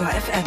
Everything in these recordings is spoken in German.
Detektor FM.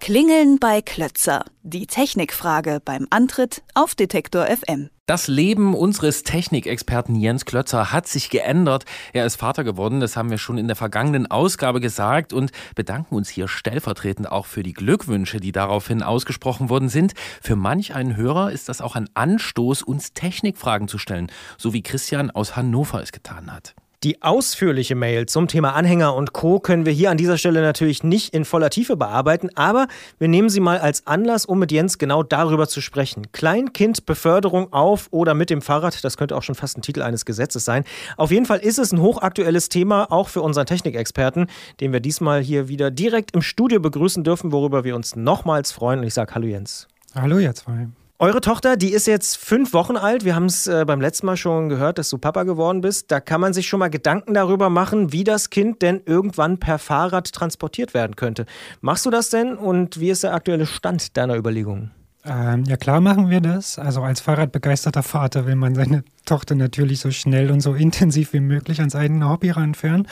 Klingeln bei Klötzer. Die Technikfrage beim Antritt auf Detektor FM. Das Leben unseres Technikexperten Jens Klötzer hat sich geändert. Er ist Vater geworden, das haben wir schon in der vergangenen Ausgabe gesagt und bedanken uns hier stellvertretend auch für die Glückwünsche, die daraufhin ausgesprochen worden sind. Für manch einen Hörer ist das auch ein Anstoß, uns Technikfragen zu stellen, so wie Christian aus Hannover es getan hat. Die ausführliche Mail zum Thema Anhänger und Co. können wir hier an dieser Stelle natürlich nicht in voller Tiefe bearbeiten, aber wir nehmen sie mal als Anlass, um mit Jens genau darüber zu sprechen. Kleinkindbeförderung auf oder mit dem Fahrrad, das könnte auch schon fast ein Titel eines Gesetzes sein. Auf jeden Fall ist es ein hochaktuelles Thema, auch für unseren Technikexperten, den wir diesmal hier wieder direkt im Studio begrüßen dürfen, worüber wir uns nochmals freuen. Und ich sage Hallo Jens. Hallo ihr zwei. Eure Tochter, die ist jetzt fünf Wochen alt. Wir haben es äh, beim letzten Mal schon gehört, dass du Papa geworden bist. Da kann man sich schon mal Gedanken darüber machen, wie das Kind denn irgendwann per Fahrrad transportiert werden könnte. Machst du das denn und wie ist der aktuelle Stand deiner Überlegungen? Ähm, ja, klar machen wir das. Also als Fahrradbegeisterter Vater will man seine Tochter natürlich so schnell und so intensiv wie möglich ans eigene Hobby ranführen.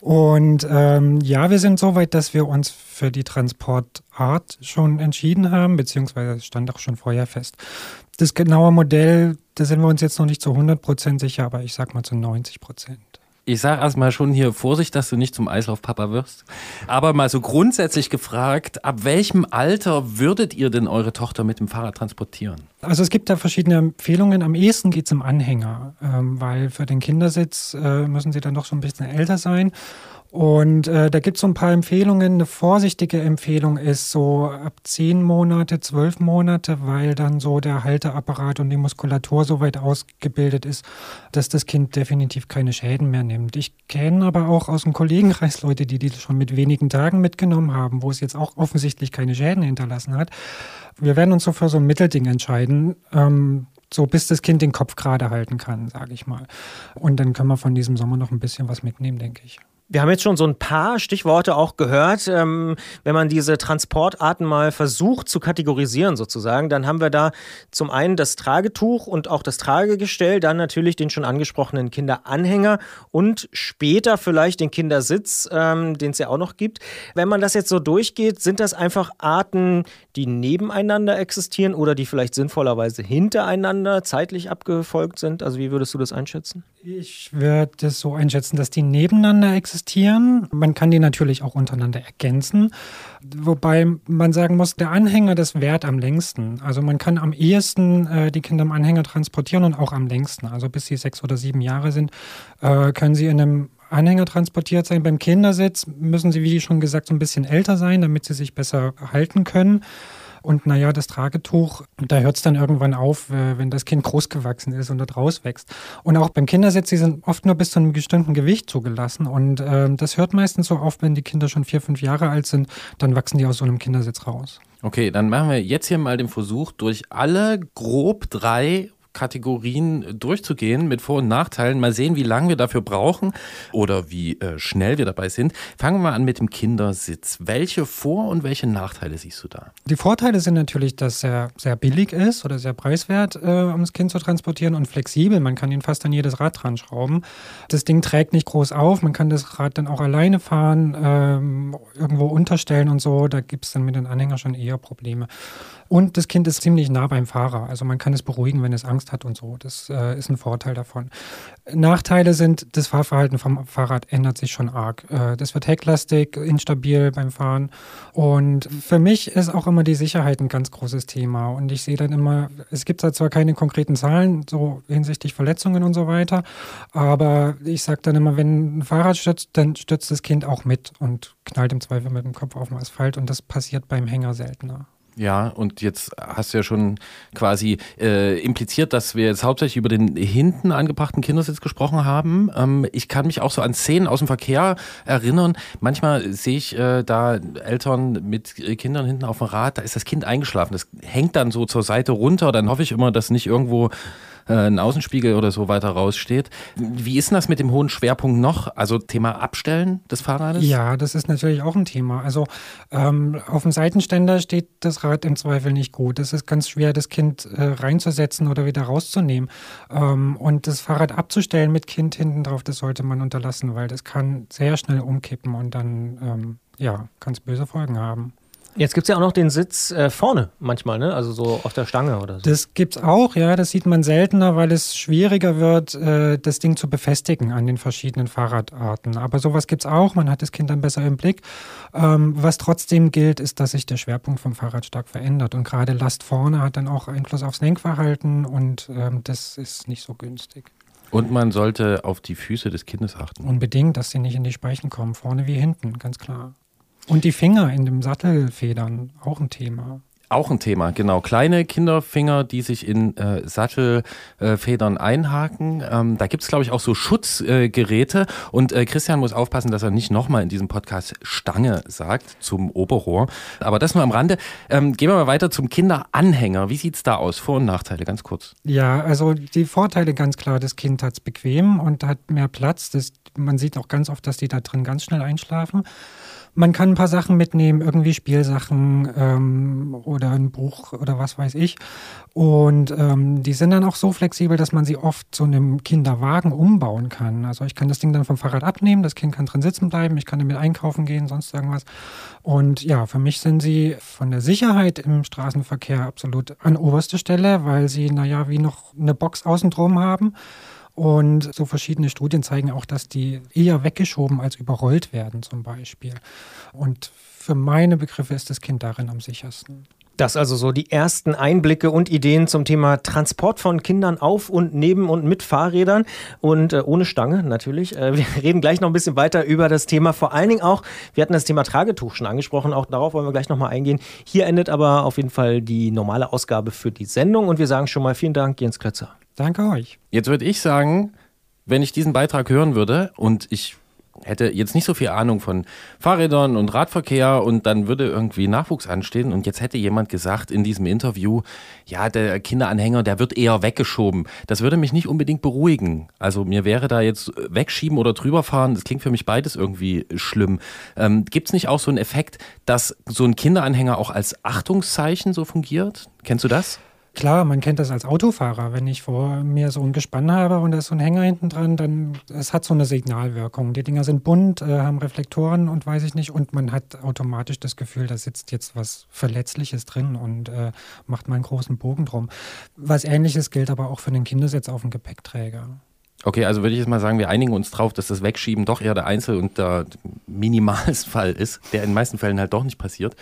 Und ähm, ja, wir sind so weit, dass wir uns für die Transportart schon entschieden haben, beziehungsweise stand auch schon vorher fest. Das genaue Modell, da sind wir uns jetzt noch nicht zu 100 Prozent sicher, aber ich sag mal zu 90 Prozent. Ich sage erstmal schon hier Vorsicht, dass du nicht zum Eislaufpapa wirst. Aber mal so grundsätzlich gefragt, ab welchem Alter würdet ihr denn eure Tochter mit dem Fahrrad transportieren? Also es gibt da verschiedene Empfehlungen. Am ehesten geht es im Anhänger, ähm, weil für den Kindersitz äh, müssen sie dann doch schon ein bisschen älter sein. Und äh, da gibt es so ein paar Empfehlungen. Eine vorsichtige Empfehlung ist so ab zehn Monate, zwölf Monate, weil dann so der Halteapparat und die Muskulatur so weit ausgebildet ist, dass das Kind definitiv keine Schäden mehr nimmt. Ich kenne aber auch aus dem Kollegenkreis Leute, die die schon mit wenigen Tagen mitgenommen haben, wo es jetzt auch offensichtlich keine Schäden hinterlassen hat. Wir werden uns so für so ein Mittelding entscheiden. Ähm, so bis das Kind den Kopf gerade halten kann, sage ich mal. Und dann können wir von diesem Sommer noch ein bisschen was mitnehmen, denke ich. Wir haben jetzt schon so ein paar Stichworte auch gehört. Ähm, wenn man diese Transportarten mal versucht zu kategorisieren sozusagen, dann haben wir da zum einen das Tragetuch und auch das Tragegestell, dann natürlich den schon angesprochenen Kinderanhänger und später vielleicht den Kindersitz, ähm, den es ja auch noch gibt. Wenn man das jetzt so durchgeht, sind das einfach Arten, die nebeneinander existieren oder die vielleicht sinnvollerweise hintereinander zeitlich abgefolgt sind? Also wie würdest du das einschätzen? Ich würde es so einschätzen, dass die nebeneinander existieren. Man kann die natürlich auch untereinander ergänzen. Wobei man sagen muss, der Anhänger, das währt am längsten. Also man kann am ehesten äh, die Kinder im Anhänger transportieren und auch am längsten. Also bis sie sechs oder sieben Jahre sind, äh, können sie in einem Anhänger transportiert sein. Beim Kindersitz müssen sie, wie schon gesagt, so ein bisschen älter sein, damit sie sich besser halten können. Und naja, das Tragetuch, da hört es dann irgendwann auf, äh, wenn das Kind groß gewachsen ist und da draus wächst. Und auch beim Kindersitz, die sind oft nur bis zu einem bestimmten Gewicht zugelassen. Und äh, das hört meistens so auf, wenn die Kinder schon vier, fünf Jahre alt sind, dann wachsen die aus so einem Kindersitz raus. Okay, dann machen wir jetzt hier mal den Versuch, durch alle grob drei Kategorien durchzugehen mit Vor- und Nachteilen. Mal sehen, wie lange wir dafür brauchen oder wie äh, schnell wir dabei sind. Fangen wir an mit dem Kindersitz. Welche Vor- und welche Nachteile siehst du da? Die Vorteile sind natürlich, dass er sehr billig ist oder sehr preiswert, äh, um das Kind zu transportieren und flexibel. Man kann ihn fast an jedes Rad dran schrauben. Das Ding trägt nicht groß auf. Man kann das Rad dann auch alleine fahren, ähm, irgendwo unterstellen und so. Da gibt es dann mit den Anhängern schon eher Probleme. Und das Kind ist ziemlich nah beim Fahrer. Also man kann es beruhigen, wenn es Angst hat und so. Das äh, ist ein Vorteil davon. Nachteile sind, das Fahrverhalten vom Fahrrad ändert sich schon arg. Äh, das wird hecklastig, instabil beim Fahren. Und für mich ist auch immer die Sicherheit ein ganz großes Thema. Und ich sehe dann immer, es gibt da zwar keine konkreten Zahlen, so hinsichtlich Verletzungen und so weiter, aber ich sage dann immer, wenn ein Fahrrad stürzt, dann stürzt das Kind auch mit und knallt im Zweifel mit dem Kopf auf den Asphalt. Und das passiert beim Hänger seltener. Ja, und jetzt hast du ja schon quasi äh, impliziert, dass wir jetzt hauptsächlich über den hinten angebrachten Kindersitz gesprochen haben. Ähm, ich kann mich auch so an Szenen aus dem Verkehr erinnern. Manchmal sehe ich äh, da Eltern mit Kindern hinten auf dem Rad, da ist das Kind eingeschlafen. Das hängt dann so zur Seite runter. Dann hoffe ich immer, dass nicht irgendwo äh, ein Außenspiegel oder so weiter raussteht. Wie ist denn das mit dem hohen Schwerpunkt noch? Also Thema Abstellen des Fahrrades? Ja, das ist natürlich auch ein Thema. Also ähm, auf dem Seitenständer steht das Rad im Zweifel nicht gut. Es ist ganz schwer, das Kind äh, reinzusetzen oder wieder rauszunehmen. Ähm, und das Fahrrad abzustellen mit Kind hinten drauf, das sollte man unterlassen, weil das kann sehr schnell umkippen und dann ähm, ja, kann es böse Folgen haben. Jetzt gibt es ja auch noch den Sitz äh, vorne manchmal, ne? also so auf der Stange oder so. Das gibt es auch, ja. Das sieht man seltener, weil es schwieriger wird, äh, das Ding zu befestigen an den verschiedenen Fahrradarten. Aber sowas gibt es auch. Man hat das Kind dann besser im Blick. Ähm, was trotzdem gilt, ist, dass sich der Schwerpunkt vom Fahrrad stark verändert. Und gerade Last vorne hat dann auch Einfluss aufs Lenkverhalten und ähm, das ist nicht so günstig. Und man sollte auf die Füße des Kindes achten. Unbedingt, dass sie nicht in die Speichen kommen, vorne wie hinten, ganz klar. Und die Finger in dem Sattelfedern, auch ein Thema. Auch ein Thema, genau. Kleine Kinderfinger, die sich in äh, Sattelfedern äh, einhaken. Ähm, da gibt es, glaube ich, auch so Schutzgeräte. Äh, und Christian muss aufpassen, dass er nicht nochmal in diesem Podcast Stange sagt zum Oberrohr. Aber das nur am Rande. Ähm, gehen wir mal weiter zum Kinderanhänger. Wie sieht es da aus? Vor- und Nachteile, ganz kurz. Ja, also die Vorteile ganz klar, das Kind hat es bequem und hat mehr Platz. Das, man sieht auch ganz oft, dass die da drin ganz schnell einschlafen. Man kann ein paar Sachen mitnehmen, irgendwie Spielsachen ähm, oder ein Buch oder was weiß ich. Und ähm, die sind dann auch so flexibel, dass man sie oft zu einem Kinderwagen umbauen kann. Also ich kann das Ding dann vom Fahrrad abnehmen, das Kind kann drin sitzen bleiben, ich kann damit einkaufen gehen, sonst irgendwas. Und ja, für mich sind sie von der Sicherheit im Straßenverkehr absolut an oberster Stelle, weil sie, naja, wie noch eine Box außen drum haben. Und so verschiedene Studien zeigen auch, dass die eher weggeschoben als überrollt werden zum Beispiel. Und für meine Begriffe ist das Kind darin am sichersten. Das also so die ersten Einblicke und Ideen zum Thema Transport von Kindern auf und neben und mit Fahrrädern und äh, ohne Stange natürlich. Äh, wir reden gleich noch ein bisschen weiter über das Thema. Vor allen Dingen auch, wir hatten das Thema Tragetuch schon angesprochen, auch darauf wollen wir gleich nochmal eingehen. Hier endet aber auf jeden Fall die normale Ausgabe für die Sendung und wir sagen schon mal vielen Dank, Jens Klötzer. Danke euch. Jetzt würde ich sagen, wenn ich diesen Beitrag hören würde und ich hätte jetzt nicht so viel Ahnung von Fahrrädern und Radverkehr und dann würde irgendwie Nachwuchs anstehen und jetzt hätte jemand gesagt in diesem Interview, ja, der Kinderanhänger, der wird eher weggeschoben. Das würde mich nicht unbedingt beruhigen. Also mir wäre da jetzt wegschieben oder drüberfahren, das klingt für mich beides irgendwie schlimm. Ähm, Gibt es nicht auch so einen Effekt, dass so ein Kinderanhänger auch als Achtungszeichen so fungiert? Kennst du das? Klar, man kennt das als Autofahrer. Wenn ich vor mir so ein Gespann habe und da ist so ein Hänger hinten dran, dann es hat so eine Signalwirkung. Die Dinger sind bunt, äh, haben Reflektoren und weiß ich nicht. Und man hat automatisch das Gefühl, da sitzt jetzt was Verletzliches drin und äh, macht mal einen großen Bogen drum. Was ähnliches gilt aber auch für den Kindersitz auf dem Gepäckträger. Okay, also würde ich jetzt mal sagen, wir einigen uns drauf, dass das Wegschieben doch eher der Einzel- und der Minimalfall ist, der in den meisten Fällen halt doch nicht passiert.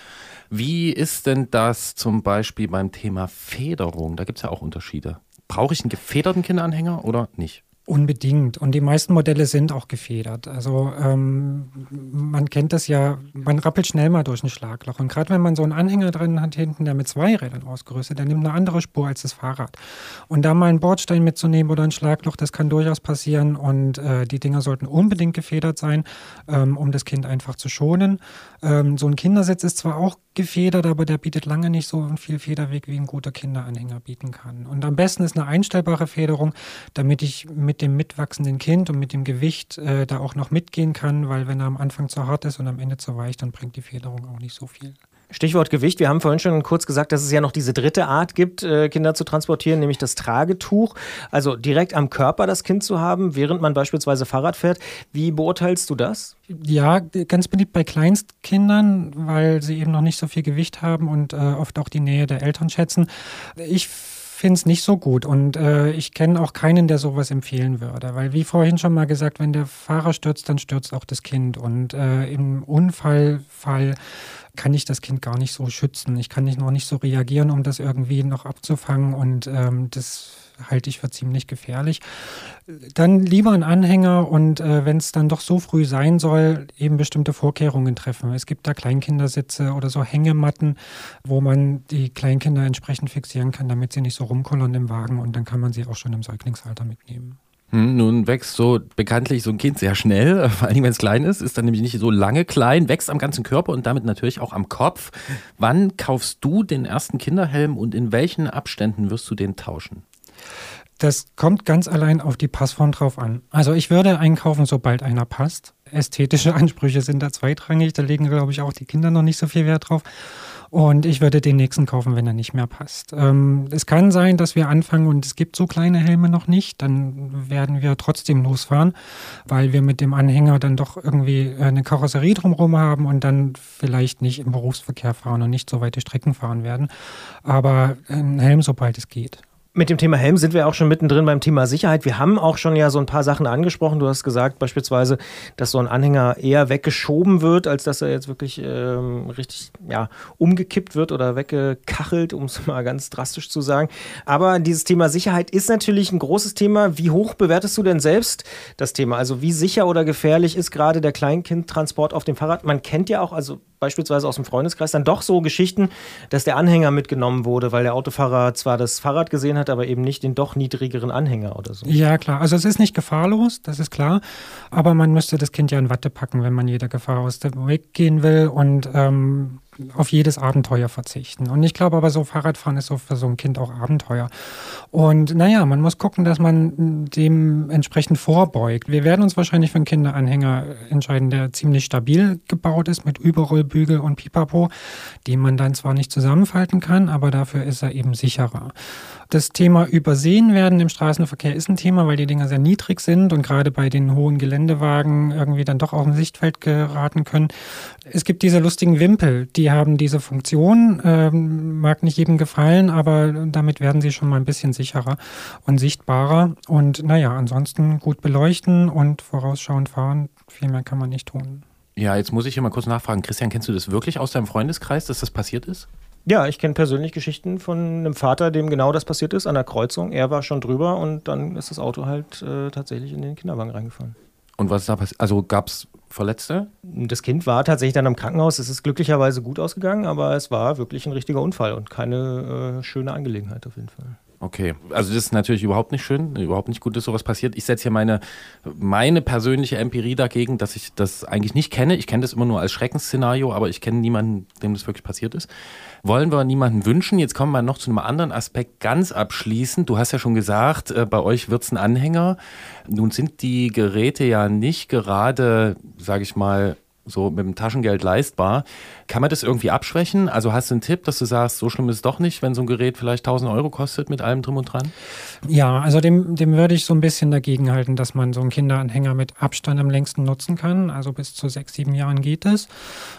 Wie ist denn das zum Beispiel beim Thema Federung? Da gibt es ja auch Unterschiede. Brauche ich einen gefederten Kinderanhänger oder nicht? Unbedingt. Und die meisten Modelle sind auch gefedert. Also ähm, man kennt das ja, man rappelt schnell mal durch ein Schlagloch. Und gerade wenn man so einen Anhänger drin hat hinten, der mit zwei Rädern ausgerüstet, der nimmt eine andere Spur als das Fahrrad. Und da mal einen Bordstein mitzunehmen oder ein Schlagloch, das kann durchaus passieren. Und äh, die Dinger sollten unbedingt gefedert sein, ähm, um das Kind einfach zu schonen. Ähm, so ein Kindersitz ist zwar auch gefedert, aber der bietet lange nicht so viel Federweg, wie ein guter Kinderanhänger bieten kann. Und am besten ist eine einstellbare Federung, damit ich mit dem mitwachsenden Kind und mit dem Gewicht äh, da auch noch mitgehen kann, weil wenn er am Anfang zu hart ist und am Ende zu weich, dann bringt die Federung auch nicht so viel. Stichwort Gewicht. Wir haben vorhin schon kurz gesagt, dass es ja noch diese dritte Art gibt, äh, Kinder zu transportieren, nämlich das Tragetuch. Also direkt am Körper das Kind zu haben, während man beispielsweise Fahrrad fährt. Wie beurteilst du das? Ja, ganz beliebt bei Kleinstkindern, weil sie eben noch nicht so viel Gewicht haben und äh, oft auch die Nähe der Eltern schätzen. Ich finde es nicht so gut und äh, ich kenne auch keinen, der sowas empfehlen würde, weil wie vorhin schon mal gesagt, wenn der Fahrer stürzt, dann stürzt auch das Kind und äh, im Unfallfall kann ich das Kind gar nicht so schützen. Ich kann nicht noch nicht so reagieren, um das irgendwie noch abzufangen und ähm, das halte ich für ziemlich gefährlich. Dann lieber ein Anhänger und äh, wenn es dann doch so früh sein soll, eben bestimmte Vorkehrungen treffen. Es gibt da Kleinkindersitze oder so Hängematten, wo man die Kleinkinder entsprechend fixieren kann, damit sie nicht so rumkollern im Wagen und dann kann man sie auch schon im Säuglingsalter mitnehmen. Hm, nun wächst so bekanntlich so ein Kind sehr schnell, vor allem wenn es klein ist, ist dann nämlich nicht so lange klein, wächst am ganzen Körper und damit natürlich auch am Kopf. Wann kaufst du den ersten Kinderhelm und in welchen Abständen wirst du den tauschen? Das kommt ganz allein auf die Passform drauf an. Also ich würde einkaufen, sobald einer passt. Ästhetische Ansprüche sind da zweitrangig, da legen, glaube ich, auch die Kinder noch nicht so viel Wert drauf. Und ich würde den nächsten kaufen, wenn er nicht mehr passt. Ähm, es kann sein, dass wir anfangen und es gibt so kleine Helme noch nicht. Dann werden wir trotzdem losfahren, weil wir mit dem Anhänger dann doch irgendwie eine Karosserie drumherum haben und dann vielleicht nicht im Berufsverkehr fahren und nicht so weite Strecken fahren werden. Aber ein Helm, sobald es geht. Mit dem Thema Helm sind wir auch schon mittendrin beim Thema Sicherheit. Wir haben auch schon ja so ein paar Sachen angesprochen. Du hast gesagt beispielsweise, dass so ein Anhänger eher weggeschoben wird, als dass er jetzt wirklich ähm, richtig ja, umgekippt wird oder weggekachelt, um es mal ganz drastisch zu sagen. Aber dieses Thema Sicherheit ist natürlich ein großes Thema. Wie hoch bewertest du denn selbst das Thema? Also wie sicher oder gefährlich ist gerade der Kleinkindtransport auf dem Fahrrad? Man kennt ja auch, also beispielsweise aus dem Freundeskreis, dann doch so Geschichten, dass der Anhänger mitgenommen wurde, weil der Autofahrer zwar das Fahrrad gesehen hat, aber eben nicht den doch niedrigeren Anhänger oder so. Ja, klar. Also es ist nicht gefahrlos, das ist klar. Aber man müsste das Kind ja in Watte packen, wenn man jeder Gefahr aus dem Weg gehen will. Und ähm, auf jedes Abenteuer verzichten. Und ich glaube aber, so Fahrradfahren ist so für so ein Kind auch Abenteuer. Und naja, man muss gucken, dass man dementsprechend vorbeugt. Wir werden uns wahrscheinlich für einen Kinderanhänger entscheiden, der ziemlich stabil gebaut ist mit Überrollbügel und Pipapo, den man dann zwar nicht zusammenfalten kann, aber dafür ist er eben sicherer. Das Thema Übersehen werden im Straßenverkehr ist ein Thema, weil die Dinger sehr niedrig sind und gerade bei den hohen Geländewagen irgendwie dann doch auch im Sichtfeld geraten können. Es gibt diese lustigen Wimpel, die haben diese Funktion, ähm, mag nicht jedem gefallen, aber damit werden sie schon mal ein bisschen sicherer und sichtbarer. Und naja, ansonsten gut beleuchten und vorausschauend fahren, viel mehr kann man nicht tun. Ja, jetzt muss ich hier mal kurz nachfragen. Christian, kennst du das wirklich aus deinem Freundeskreis, dass das passiert ist? Ja, ich kenne persönlich Geschichten von einem Vater, dem genau das passiert ist an der Kreuzung. Er war schon drüber und dann ist das Auto halt äh, tatsächlich in den Kinderwagen reingefahren. Und was ist da passiert? Also gab es Verletzte? Das Kind war tatsächlich dann im Krankenhaus. Es ist glücklicherweise gut ausgegangen, aber es war wirklich ein richtiger Unfall und keine äh, schöne Angelegenheit auf jeden Fall. Okay, also das ist natürlich überhaupt nicht schön, überhaupt nicht gut, dass sowas passiert. Ich setze hier meine, meine persönliche Empirie dagegen, dass ich das eigentlich nicht kenne. Ich kenne das immer nur als Schreckensszenario, aber ich kenne niemanden, dem das wirklich passiert ist. Wollen wir niemanden wünschen. Jetzt kommen wir noch zu einem anderen Aspekt ganz abschließend. Du hast ja schon gesagt, äh, bei euch wird es ein Anhänger. Nun sind die Geräte ja nicht gerade, sage ich mal, so mit dem Taschengeld leistbar. Kann man das irgendwie abschwächen? Also hast du einen Tipp, dass du sagst, so schlimm ist es doch nicht, wenn so ein Gerät vielleicht 1000 Euro kostet mit allem drum und dran? Ja, also dem, dem würde ich so ein bisschen dagegen halten, dass man so einen Kinderanhänger mit Abstand am längsten nutzen kann. Also bis zu sechs, sieben Jahren geht es.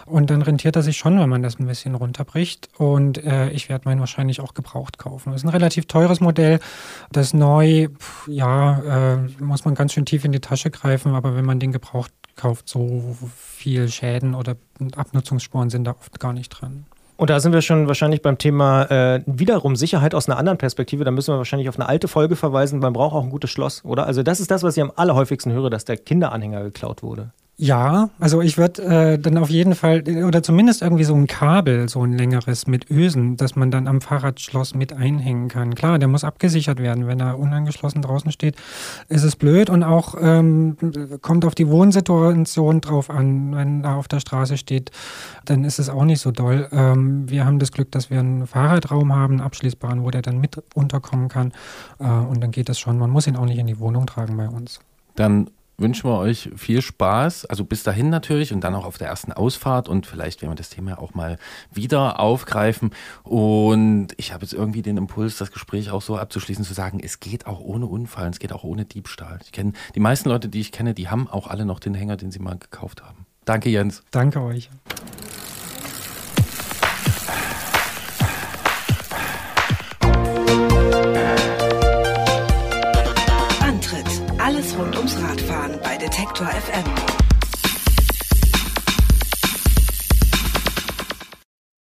Und dann rentiert er sich schon, wenn man das ein bisschen runterbricht. Und äh, ich werde meinen wahrscheinlich auch gebraucht kaufen. Das ist ein relativ teures Modell. Das neu, pff, ja, äh, muss man ganz schön tief in die Tasche greifen. Aber wenn man den gebraucht kauft, so viel Schäden oder Abnutzungsspuren sind da oft gar nicht dran. Und da sind wir schon wahrscheinlich beim Thema äh, wiederum Sicherheit aus einer anderen Perspektive. Da müssen wir wahrscheinlich auf eine alte Folge verweisen. Man braucht auch ein gutes Schloss, oder? Also das ist das, was ich am allerhäufigsten höre, dass der Kinderanhänger geklaut wurde. Ja, also ich würde äh, dann auf jeden Fall, oder zumindest irgendwie so ein Kabel, so ein längeres mit Ösen, dass man dann am Fahrradschloss mit einhängen kann. Klar, der muss abgesichert werden. Wenn er unangeschlossen draußen steht, ist es blöd und auch ähm, kommt auf die Wohnsituation drauf an. Wenn er auf der Straße steht, dann ist es auch nicht so doll. Ähm, wir haben das Glück, dass wir einen Fahrradraum haben, einen abschließbaren, wo der dann mit unterkommen kann. Äh, und dann geht das schon. Man muss ihn auch nicht in die Wohnung tragen bei uns. Dann wünschen wir euch viel Spaß. Also bis dahin natürlich und dann auch auf der ersten Ausfahrt und vielleicht werden wir das Thema auch mal wieder aufgreifen. Und ich habe jetzt irgendwie den Impuls, das Gespräch auch so abzuschließen, zu sagen, es geht auch ohne Unfall, es geht auch ohne Diebstahl. Ich kenne die meisten Leute, die ich kenne, die haben auch alle noch den Hänger, den sie mal gekauft haben. Danke, Jens. Danke euch. Detektor FM.